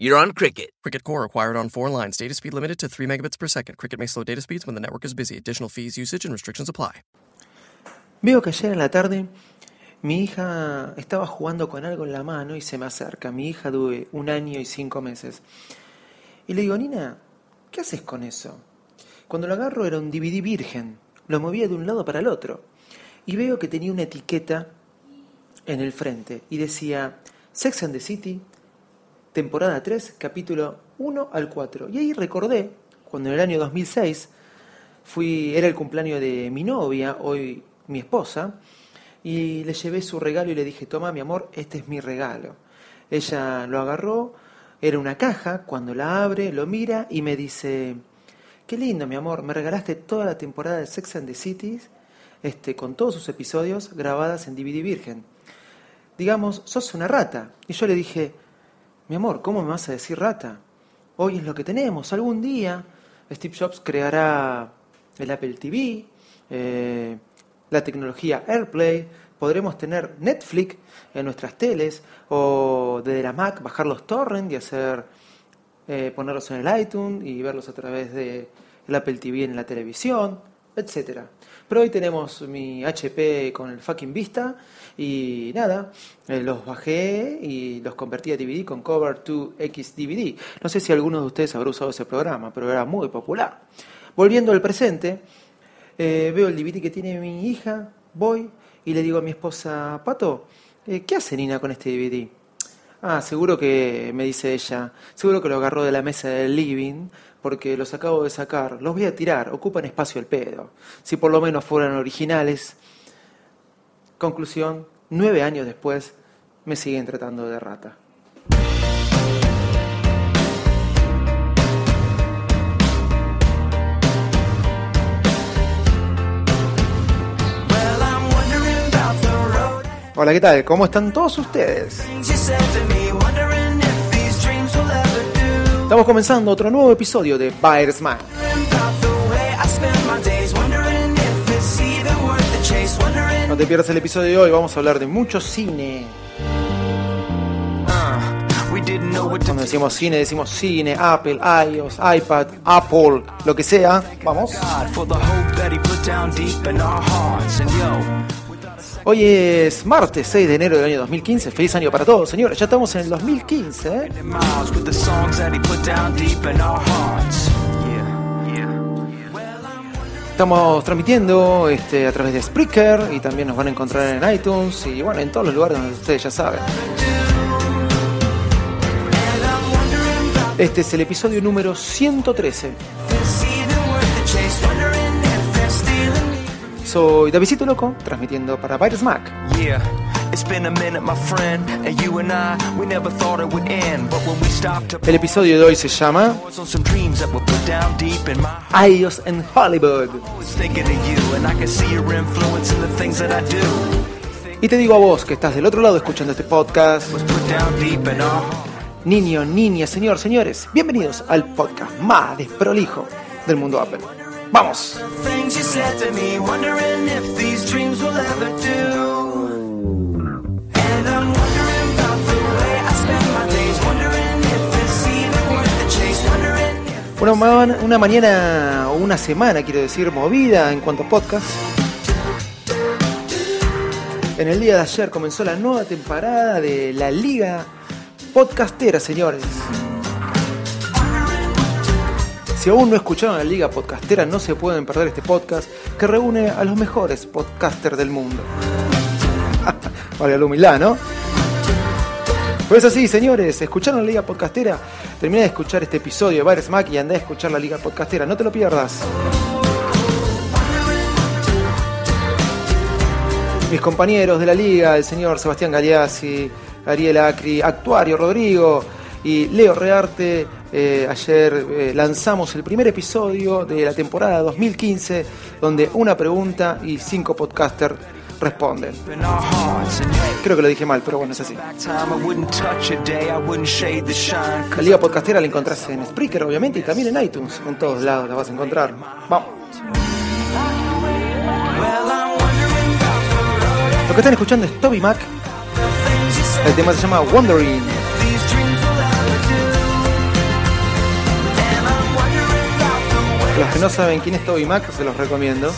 you're on Cricket. Cricket Core acquired on four lines. Data speed limited to 3 megabits per second. Cricket may slow data speeds when the network is busy. Additional fees, usage, and restrictions apply. Veo que ayer en la tarde mi hija estaba jugando con algo en la mano y se me acerca. Mi hija tuve un año y cinco meses. Y le digo, Nina, ¿qué haces con eso? Cuando lo agarro era un DVD virgen. Lo movía de un lado para el otro. Y veo que tenía una etiqueta en el frente y decía Sex and the City, temporada 3, capítulo 1 al 4. Y ahí recordé, cuando en el año 2006 fui, era el cumpleaños de mi novia, hoy mi esposa, y le llevé su regalo y le dije, toma mi amor, este es mi regalo. Ella lo agarró, era una caja, cuando la abre, lo mira y me dice, qué lindo mi amor, me regalaste toda la temporada de Sex and the City, este, con todos sus episodios grabadas en DVD Virgen. Digamos, sos una rata. Y yo le dije, mi amor, ¿cómo me vas a decir rata? Hoy es lo que tenemos, algún día Steve Jobs creará el Apple TV, eh, la tecnología AirPlay, podremos tener Netflix en nuestras teles o desde la Mac bajar los torrents y hacer eh, ponerlos en el iTunes y verlos a través de el Apple TV en la televisión, etcétera. Pero hoy tenemos mi HP con el fucking Vista y nada, eh, los bajé y los convertí a DVD con Cover 2X DVD. No sé si alguno de ustedes habrá usado ese programa, pero era muy popular. Volviendo al presente, eh, veo el DVD que tiene mi hija, voy y le digo a mi esposa, Pato, eh, ¿qué hace Nina con este DVD? Ah, seguro que, me dice ella, seguro que lo agarró de la mesa del living, porque los acabo de sacar, los voy a tirar, ocupan espacio el pedo. Si por lo menos fueran originales. Conclusión, nueve años después, me siguen tratando de rata. Hola, ¿qué tal? ¿Cómo están todos ustedes? Estamos comenzando otro nuevo episodio de Buyer's Mind. No te pierdas el episodio de hoy, vamos a hablar de mucho cine. Cuando decimos cine, decimos cine, Apple, iOS, iPad, Apple, lo que sea. Vamos. Hoy es martes 6 de enero del año 2015. Feliz año para todos, señores. Ya estamos en el 2015. ¿eh? Estamos transmitiendo este, a través de Spreaker y también nos van a encontrar en iTunes y bueno, en todos los lugares donde ustedes ya saben. Este es el episodio número 113. Soy Davidito Loco, transmitiendo para Virus Mac. El episodio de hoy se llama iOS en Hollywood. Y te digo a vos que estás del otro lado escuchando este podcast. Niño, niña, señor, señores, bienvenidos al podcast más desprolijo del mundo Apple. ¡Vamos! Una, una mañana o una semana, quiero decir, movida en cuanto a podcast. En el día de ayer comenzó la nueva temporada de la Liga Podcastera, señores. Si aún no escucharon la Liga Podcastera, no se pueden perder este podcast que reúne a los mejores podcasters del mundo. vale la humildad, ¿no? Pues así, señores, escucharon la Liga Podcastera. Terminé de escuchar este episodio de Bares Mac y andé a escuchar la Liga Podcastera. No te lo pierdas. Mis compañeros de la Liga, el señor Sebastián Galeazzi, Ariel Acri, Actuario Rodrigo, y Leo Rearte. Eh, ayer eh, lanzamos el primer episodio de la temporada 2015, donde una pregunta y cinco podcasters responden. Creo que lo dije mal, pero bueno, es así. La Liga Podcastera la encontrás en Spreaker, obviamente, y también en iTunes. En todos lados la vas a encontrar. Vamos. Lo que están escuchando es Toby Mac. El tema se llama Wondering. Los que no saben quién es Toby Mac, se los recomiendo.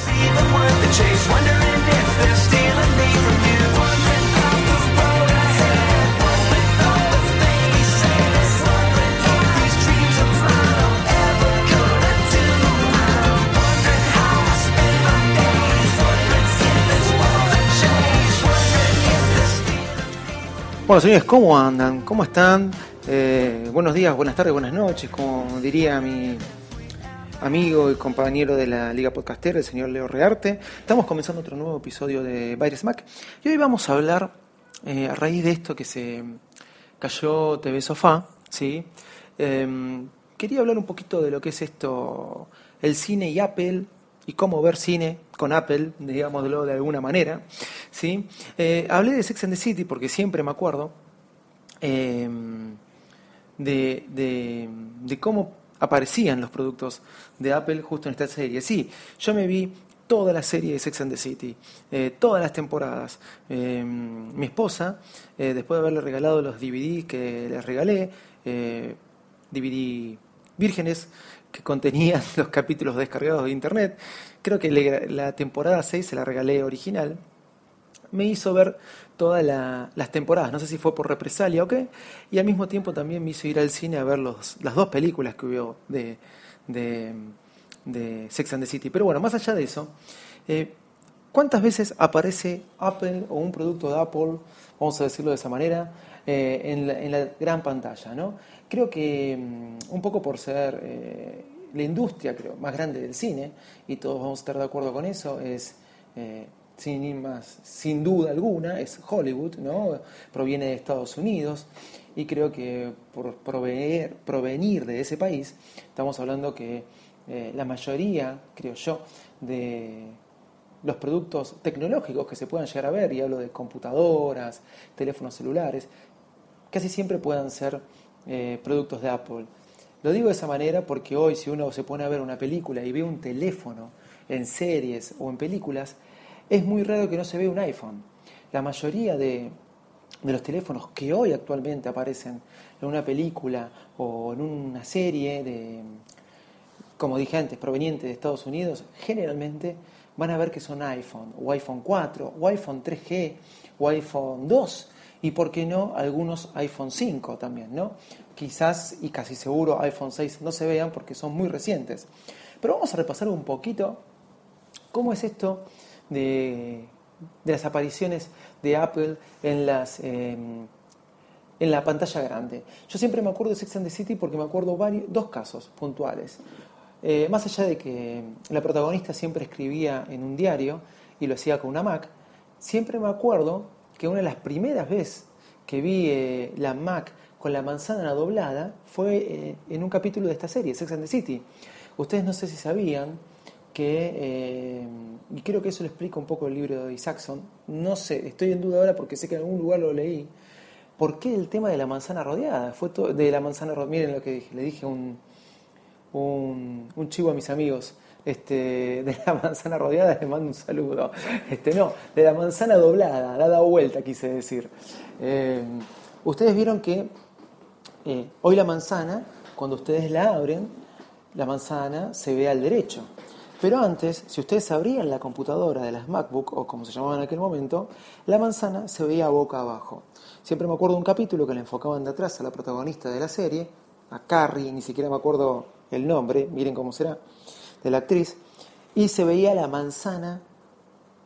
Bueno, señores, ¿cómo andan? ¿Cómo están? Eh, buenos días, buenas tardes, buenas noches, como diría mi amigo y compañero de la Liga Podcastera, el señor Leo Rearte. Estamos comenzando otro nuevo episodio de Virus Mac y hoy vamos a hablar, eh, a raíz de esto que se cayó TV Sofá, ¿sí? Em, quería hablar un poquito de lo que es esto, el cine y Apple, y cómo ver cine con Apple, digámoslo de alguna manera. ¿sí? Eh, hablé de Sex and the City porque siempre me acuerdo em, de, de, cómo aparecían los productos de Apple justo en esta serie. Sí, yo me vi toda la serie de Sex and the City, eh, todas las temporadas. Em, mi esposa, eh, después de haberle regalado los DVDs que les regalé, DVD vírgenes, que contenían los capítulos descargados de internet. Creo que la temporada 6 se la regalé original. Me hizo ver todas las temporadas, no sé si fue por represalia o qué, y al mismo tiempo también me hizo ir al cine a ver los, las dos películas que hubo de, de, Sex and the City. Pero bueno, más allá de eso, eh, ¿cuántas veces aparece Apple o un producto de Apple, vamos a decirlo de esa manera, eh, en, la, gran pantalla? ¿no? Creo que mm, un poco por ser eh, la industria creo, más grande del cine, y todos vamos a estar de acuerdo con eso, es eh, sin, más, sin duda alguna, es Hollywood, ¿no? proviene de Estados Unidos, y creo que por proveer, provenir de ese país, estamos hablando que la mayoría, creo yo, de los productos tecnológicos que se puedan llegar a ver, y hablo de computadoras, teléfonos celulares, casi siempre puedan ser eh, productos de Apple. Lo digo de esa manera porque hoy si uno se pone a ver una película y ve un teléfono en series o en películas, es muy raro que no se vea un iPhone. La mayoría de, de los teléfonos que hoy actualmente aparecen en una película o en una serie de, como dije antes, provenientes de Estados Unidos, generalmente van a ver que son iPhone, o iPhone 4, o iPhone 3G, o iPhone 2, y por qué no algunos iPhone 5 también, ¿no? Quizás y casi seguro iPhone 6 no se vean porque son muy recientes. Pero vamos a repasar un poquito cómo es esto de, las apariciones de Apple en las em, en la pantalla grande. Yo siempre me acuerdo de Sex and the City porque me acuerdo varios, dos casos puntuales. Eh, más allá de que la protagonista siempre escribía en un diario y lo hacía con una Mac, siempre me acuerdo que una de las primeras veces que vi eh, la Mac con la manzana doblada fue eh, en un capítulo de esta serie, Sex and the City. Ustedes no sé si sabían que, eh, y creo que eso lo explica un poco el libro de Isaacson, no sé, estoy en duda ahora porque sé que en algún lugar lo leí, ¿por qué el tema de la manzana rodeada? Fue de la manzana rodeada, miren lo que dije, le dije un, un, un chivo a mis amigos, este, de la manzana rodeada, le mando un saludo. Este, no, de la manzana doblada, la dado vuelta, quise decir. Eh, ustedes vieron que eh, hoy la manzana, cuando ustedes la abren, la manzana se ve al derecho. Pero antes, si ustedes abrían la computadora de las MacBook, o como se llamaba en aquel momento, la manzana se veía boca abajo. Siempre me acuerdo de un capítulo que le enfocaban de atrás a la protagonista de la serie, a Carrie, ni siquiera me acuerdo el nombre, miren cómo será de la actriz, y se veía la manzana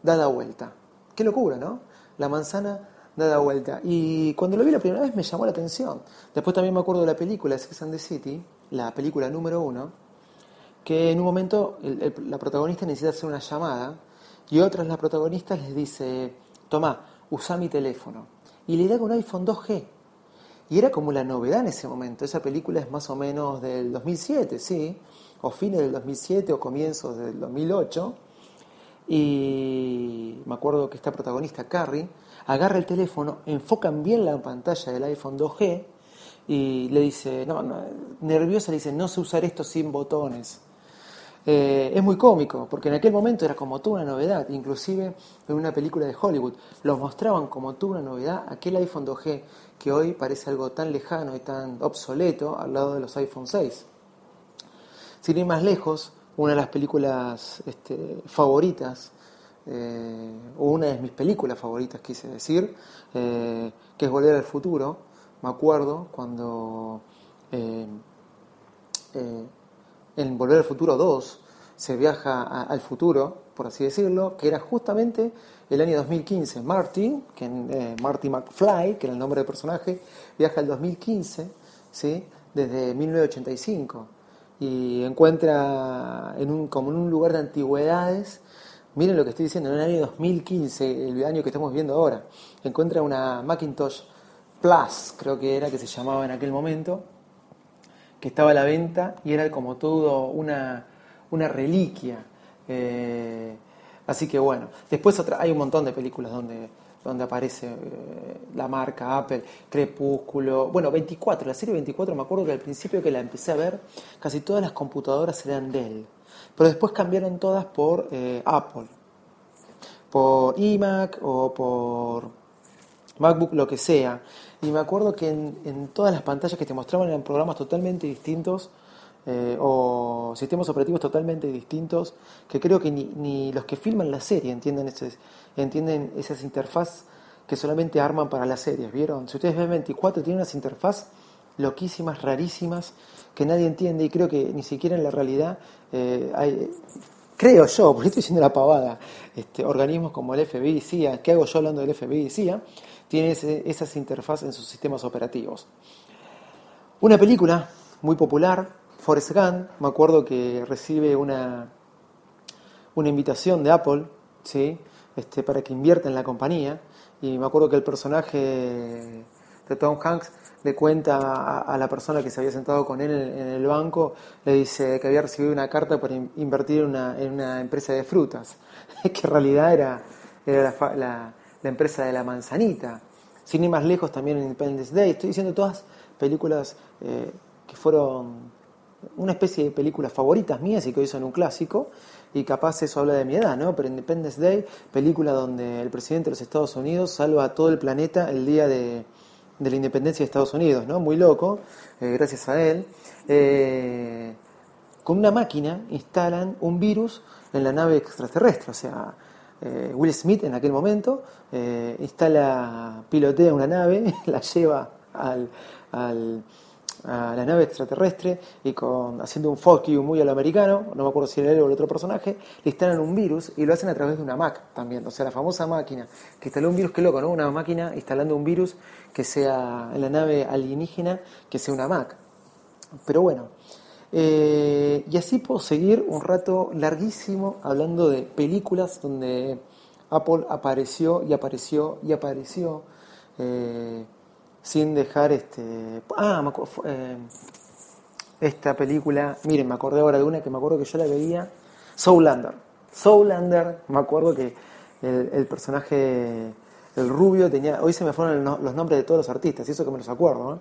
dada vuelta. Qué locura, ¿no? La manzana dada vuelta. Y cuando lo vi la primera vez me llamó la atención. Después también me acuerdo de la película Sex and the City, la película número uno, que en un momento la protagonista necesita hacer una llamada y otra de las protagonistas les dice, toma, usa mi teléfono. Y le da un iPhone 2G. Y era como la novedad en ese momento. Esa película es más o menos del 2007, sí, o fines del 2007 o comienzos del 2008. Y me acuerdo que esta protagonista, Carrie, agarra el teléfono, enfocan bien la pantalla del iPhone 2G y le dice, no, nerviosa le dice, no sé usar esto sin botones. Eh, es muy cómico, porque en aquel momento era como toda una novedad, inclusive en una película de Hollywood, lo mostraban como toda una novedad, aquel iPhone 2G que hoy parece algo tan lejano y tan obsoleto al lado de los iPhone 6. Sin ir más lejos, una de las películas este, favoritas, eh, o una de mis películas favoritas quise decir, eh, que es Volver al Futuro, me acuerdo cuando en Volver al Futuro 2 se viaja al futuro, por así decirlo, que era justamente el año 2015. Martin, que, eh, Marty McFly, que era el nombre del personaje, viaja al 2015, ¿sí? desde 1985, y encuentra en un, como en un lugar de antigüedades, miren lo que estoy diciendo, en el año 2015, el año que estamos viendo ahora, encuentra una Macintosh Plus, creo que era que se llamaba en aquel momento, que estaba a la venta y era como todo una, una reliquia. Eh, así que bueno, después otra, hay un montón de películas donde, donde aparece eh, la marca Apple, Crepúsculo, bueno, 24, la serie 24 me acuerdo que al principio que la empecé a ver, casi todas las computadoras eran Dell, pero después cambiaron todas por eh, Apple, por iMac o por MacBook, lo que sea. Y me acuerdo que en, todas las pantallas que te mostraban eran programas totalmente distintos eh, o sistemas operativos totalmente distintos que creo que ni, los que filman la serie entienden, esas interfaz que solamente arman para las series, ¿vieron? Si ustedes ven 24 tiene unas interfaz loquísimas, rarísimas, que nadie entiende y creo que ni siquiera en la realidad eh, hay, creo yo, porque estoy diciendo la pavada, este, organismos como el FBI y CIA, ¿qué hago yo hablando del FBI y CIA? tiene esas interfaces en sus sistemas operativos. Una película muy popular, Forrest Gump, me acuerdo que recibe una, una invitación de Apple ¿sí? este, para que invierta en la compañía y me acuerdo que el personaje de Tom Hanks le cuenta a, la persona que se había sentado con él en, el banco, le dice que había recibido una carta para invertir en una, en una empresa de frutas, que en realidad era, era la la empresa de la manzanita. Sin ir más lejos también en Independence Day. Estoy diciendo todas películas eh, que fueron una especie de películas favoritas mías y que hoy son un clásico. Y capaz eso habla de mi edad, ¿no? Pero Independence Day, película donde el presidente de los Estados Unidos salva a todo el planeta el día de, la independencia de Estados Unidos, ¿no? Muy loco, eh, gracias a él. Eh, con una máquina instalan un virus en la nave extraterrestre, o sea, eh, Will Smith en aquel momento instala, pilotea una nave, la lleva al, a la nave extraterrestre y con, haciendo un fuck you muy a lo americano, no me acuerdo si era él o el otro personaje, le instalan un virus y lo hacen a través de una Mac también, o sea, la famosa máquina que instaló un virus, que loco, ¿no? Una máquina instalando un virus que sea en la nave alienígena, que sea una Mac. Pero bueno, eh, y así puedo seguir un rato larguísimo hablando de películas donde Apple apareció y apareció y apareció eh, sin dejar este... Ah, eh, esta película, miren, me acordé ahora de una que me acuerdo que yo la veía, Soulander. Soulander, me acuerdo que el, personaje, el rubio, tenía, hoy se me fueron los nombres de todos los artistas, y eso que me los acuerdo,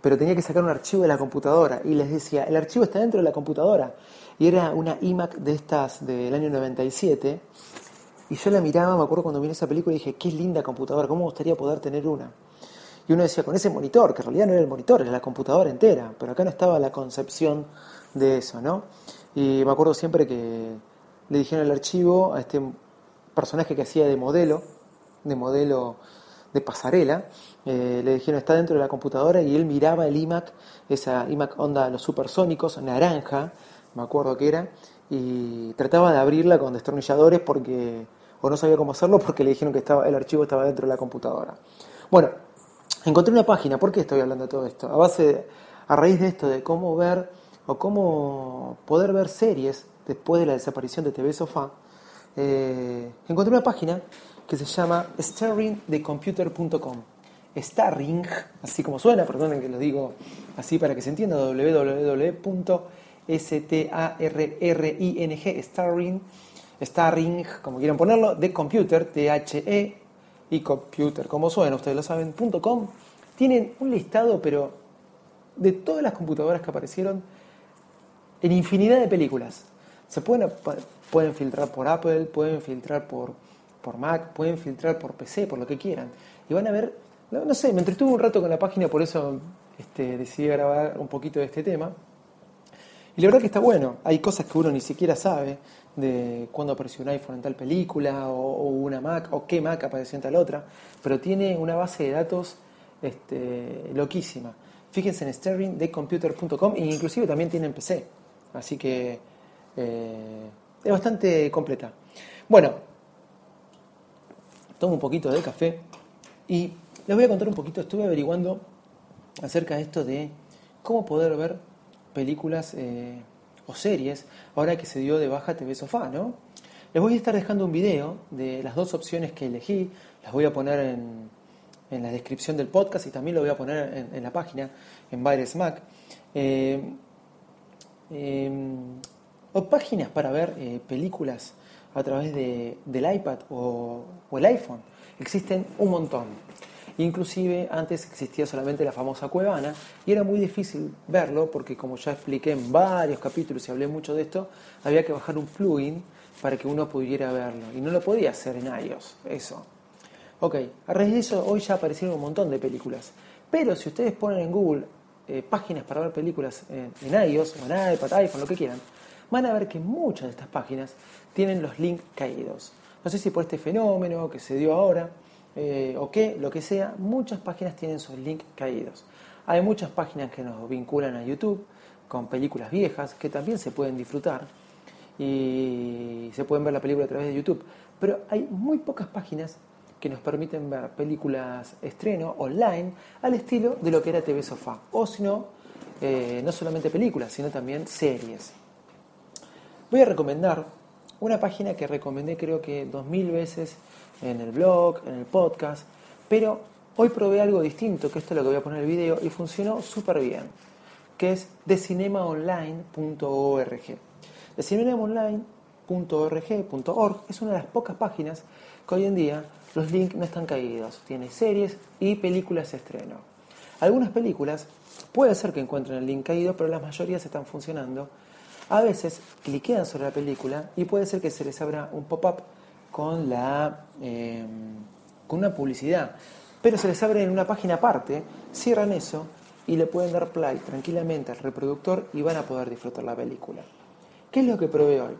pero tenía que sacar un archivo de la computadora y les decía, el archivo está dentro de la computadora. Y era una iMac de estas del año 97. Y yo la miraba, me acuerdo cuando vi esa película y dije, qué linda computadora, cómo me gustaría poder tener una. Y uno decía, con ese monitor, que en realidad no era el monitor, era la computadora entera, pero acá no estaba la concepción de eso, ¿no? Y me acuerdo siempre que le dijeron el archivo a este personaje que hacía de modelo, de modelo de pasarela, eh, le dijeron está dentro de la computadora y él miraba el iMac, esa iMac onda los supersónicos, naranja, me acuerdo que era, y trataba de abrirla con destornilladores porque, o no sabía cómo hacerlo porque le dijeron que estaba, el archivo estaba dentro de la computadora. Bueno, encontré una página, ¿por qué estoy hablando de todo esto? A base, a raíz de esto, de cómo ver o cómo poder ver series después de la desaparición de TV Sofá, eh, encontré una página que se llama starringthecomputer.com Starring, así como suena, perdonen que lo digo así para que se entienda, www.starring, Starring, Starring, como quieran ponerlo, de Computer, T-H-E, y Computer, como suena, ustedes lo saben, .com, tienen un listado, pero de todas las computadoras que aparecieron en infinidad de películas. Se pueden, pueden filtrar por Apple, pueden filtrar por, por Mac, pueden filtrar por PC, por lo que quieran. Y van a ver, no, sé, me entretuve un rato con la página, por eso este, decidí grabar un poquito de este tema. Y la verdad que está bueno, hay cosas que uno ni siquiera sabe de cuándo apareció un iPhone en tal película, o, una Mac, o qué Mac apareció en tal otra, pero tiene una base de datos este, loquísima. Fíjense en sterlingdecomputer.com e inclusive también tiene en PC, así que eh, es bastante completa. Bueno, tomo un poquito de café y les voy a contar un poquito, estuve averiguando acerca de esto de cómo poder ver películas eh, o series ahora que se dio de baja TV Sofá, ¿no? Les voy a estar dejando un video de las dos opciones que elegí, las voy a poner en, en la descripción del podcast y también lo voy a poner en, la página, en Baires Mac. Eh, em, o páginas para ver eh, películas a través de, del iPad o, el iPhone. Existen un montón. Inclusive antes existía solamente la famosa Cuevana y era muy difícil verlo porque como ya expliqué en varios capítulos y hablé mucho de esto, había que bajar un plugin para que uno pudiera verlo y no lo podía hacer en iOS, eso. Ok, a raíz de eso hoy ya aparecieron un montón de películas, pero si ustedes ponen en Google eh, páginas para ver películas en, en iOS o en iPad, iPhone, lo que quieran, van a ver que muchas de estas páginas tienen los links caídos. No sé si por este fenómeno que se dio ahora eh, o qué, lo que sea, muchas páginas tienen sus links caídos. Hay muchas páginas que nos vinculan a YouTube con películas viejas que también se pueden disfrutar y se pueden ver la película a través de YouTube. Pero hay muy pocas páginas que nos permiten ver películas estreno online al estilo de lo que era TV Sofá. O si no, eh, no solamente películas, sino también series. Voy a recomendar una página que recomendé creo que dos mil veces en el blog, en el podcast, pero hoy probé algo distinto, que esto es lo que voy a poner en el video, y funcionó súper bien, que es decinemaonline.org. Decinemaonline.org.org es una de las pocas páginas que hoy en día los links no están caídos, tiene series y películas de estreno. Algunas películas puede ser que encuentren el link caído, pero las mayorías están funcionando a veces cliquean sobre la película y puede ser que se les abra un pop-up con, la, em, con una publicidad, pero se les abre en una página aparte, cierran eso y le pueden dar play tranquilamente al reproductor y van a poder disfrutar la película. ¿Qué es lo que probé hoy?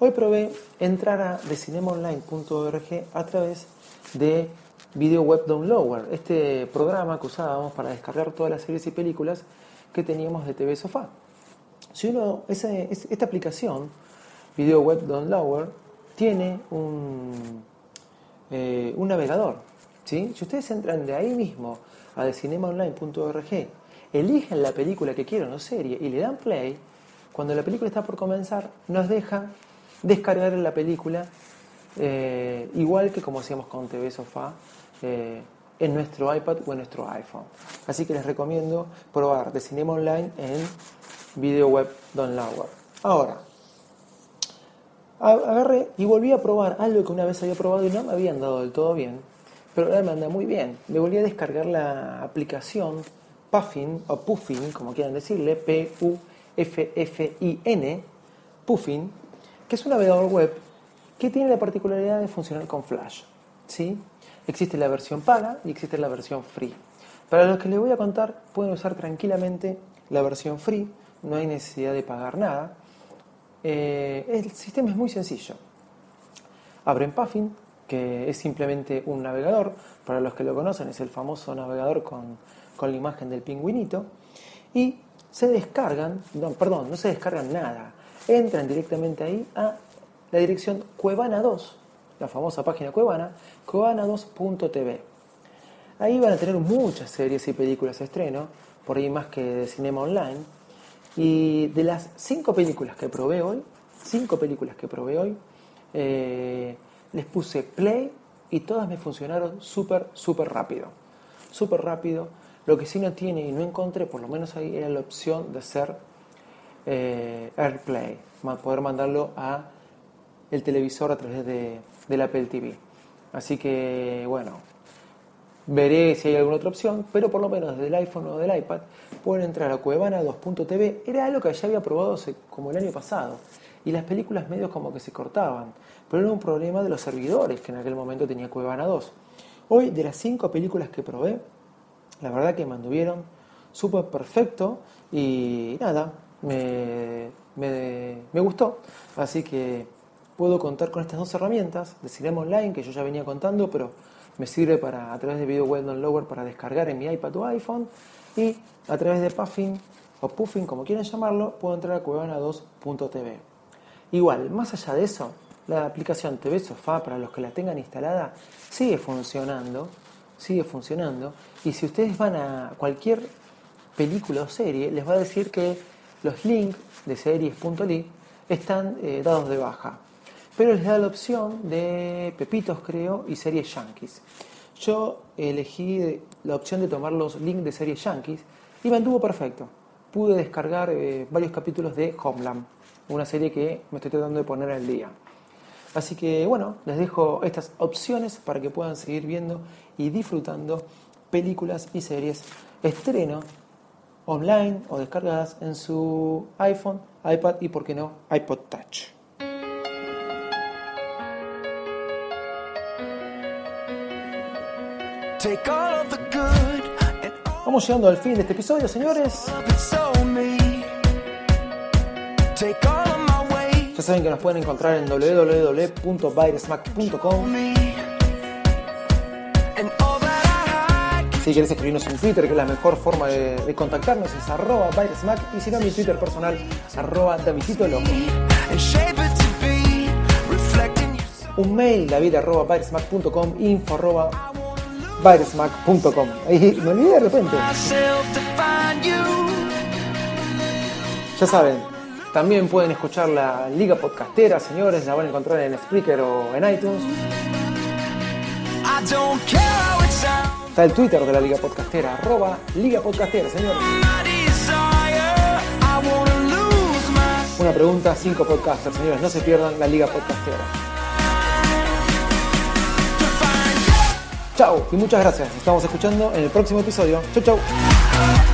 Hoy probé entrar a decinemaonline.org a través de Video Web Downloader, este programa que usábamos para descargar todas las series y películas que teníamos de TV Sofá. Si uno, esta aplicación, Video Web Downloader, tiene un, eh, navegador. Si ustedes entran de ahí mismo a decinemaonline.org, eligen la película que quieran o serie y le dan play, cuando la película está por comenzar, nos deja descargar la película eh, igual que como hacíamos con TV Sofá eh, en nuestro iPad o en nuestro iPhone. Así que les recomiendo probar de Cinema Online en Video Web Downloader. Ahora, agarré y volví a probar algo que una vez había probado y no me había andado del todo bien, pero ahora me anda muy bien. Me volví a descargar la aplicación Puffin o Puffin, como quieran decirle, P-U-F-F-I-N, Puffin, que es un navegador web que tiene la particularidad de funcionar con Flash. ¿sí? Existe la versión paga y existe la versión free. Para los que les voy a contar, pueden usar tranquilamente la versión free no hay necesidad de pagar nada. Eh, el sistema es muy sencillo. Abren Puffin, que es simplemente un navegador, para los que lo conocen es el famoso navegador con, la imagen del pingüinito, y se descargan, no, perdón, no se descargan nada, entran directamente ahí a la dirección Cuevana 2, la famosa página Cuevana, cuevana2.tv. Ahí van a tener muchas series y películas de estreno, por ahí más que de cinema online, y de las cinco películas que probé hoy, cinco películas que probé hoy, eh, les puse play y todas me funcionaron súper, súper rápido. súper rápido. Lo que sí no tiene y no encontré, por lo menos ahí, era la opción de hacer eh, AirPlay, poder mandarlo a el televisor a través de, del Apple TV. Así que, bueno, veré si hay alguna otra opción, pero por lo menos desde el iPhone o del iPad pueden entrar a Cuevana 2.tv. Era algo que ya había probado como el año pasado y las películas medios como que se cortaban, pero era un problema de los servidores que en aquel momento tenía Cuevana 2. Hoy, de las cinco películas que probé, la verdad que me anduvieron súper perfecto y nada, me, me, gustó. Así que puedo contar con estas dos herramientas de Cinema Online que yo ya venía contando, pero me sirve para a través de Video Web Downloader para descargar en mi iPad o iPhone y a través de Puffin o Puffin, como quieran llamarlo, puedo entrar a cuevana2.tv. Igual, más allá de eso, la aplicación TV Sofá, para los que la tengan instalada, sigue funcionando, sigue funcionando, y si ustedes van a cualquier película o serie, les va a decir que los links de series.ly están eh, dados de baja pero les da la opción de Pepitos, creo, y series Yankees. Yo elegí la opción de tomar los links de series Yankees y me anduvo perfecto. Pude descargar eh, varios capítulos de Homeland, una serie que me estoy tratando de poner al día. Así que bueno, les dejo estas opciones para que puedan seguir viendo y disfrutando películas y series estreno online o descargadas en su iPhone, iPad y, por qué no, iPod Touch. Vamos llegando al fin de este episodio, señores. Ya saben que nos pueden encontrar en www.viresmack.com. Si quieres escribirnos en Twitter, que es la mejor forma de, contactarnos, es arroba Y si no, mi Twitter personal, arroba Loco. Un mail, david arroba info arroba Byresmack.com. Ahí me olvidé de repente. Ya saben, también pueden escuchar la Liga Podcastera, señores, la van a encontrar en Spreaker o en iTunes. Está el Twitter de la Liga Podcastera, arroba Liga Podcastera, señores. Una pregunta, cinco podcasters, señores, no se pierdan la Liga Podcastera. Chao y muchas gracias. Nos estamos escuchando en el próximo episodio. Chau, chau.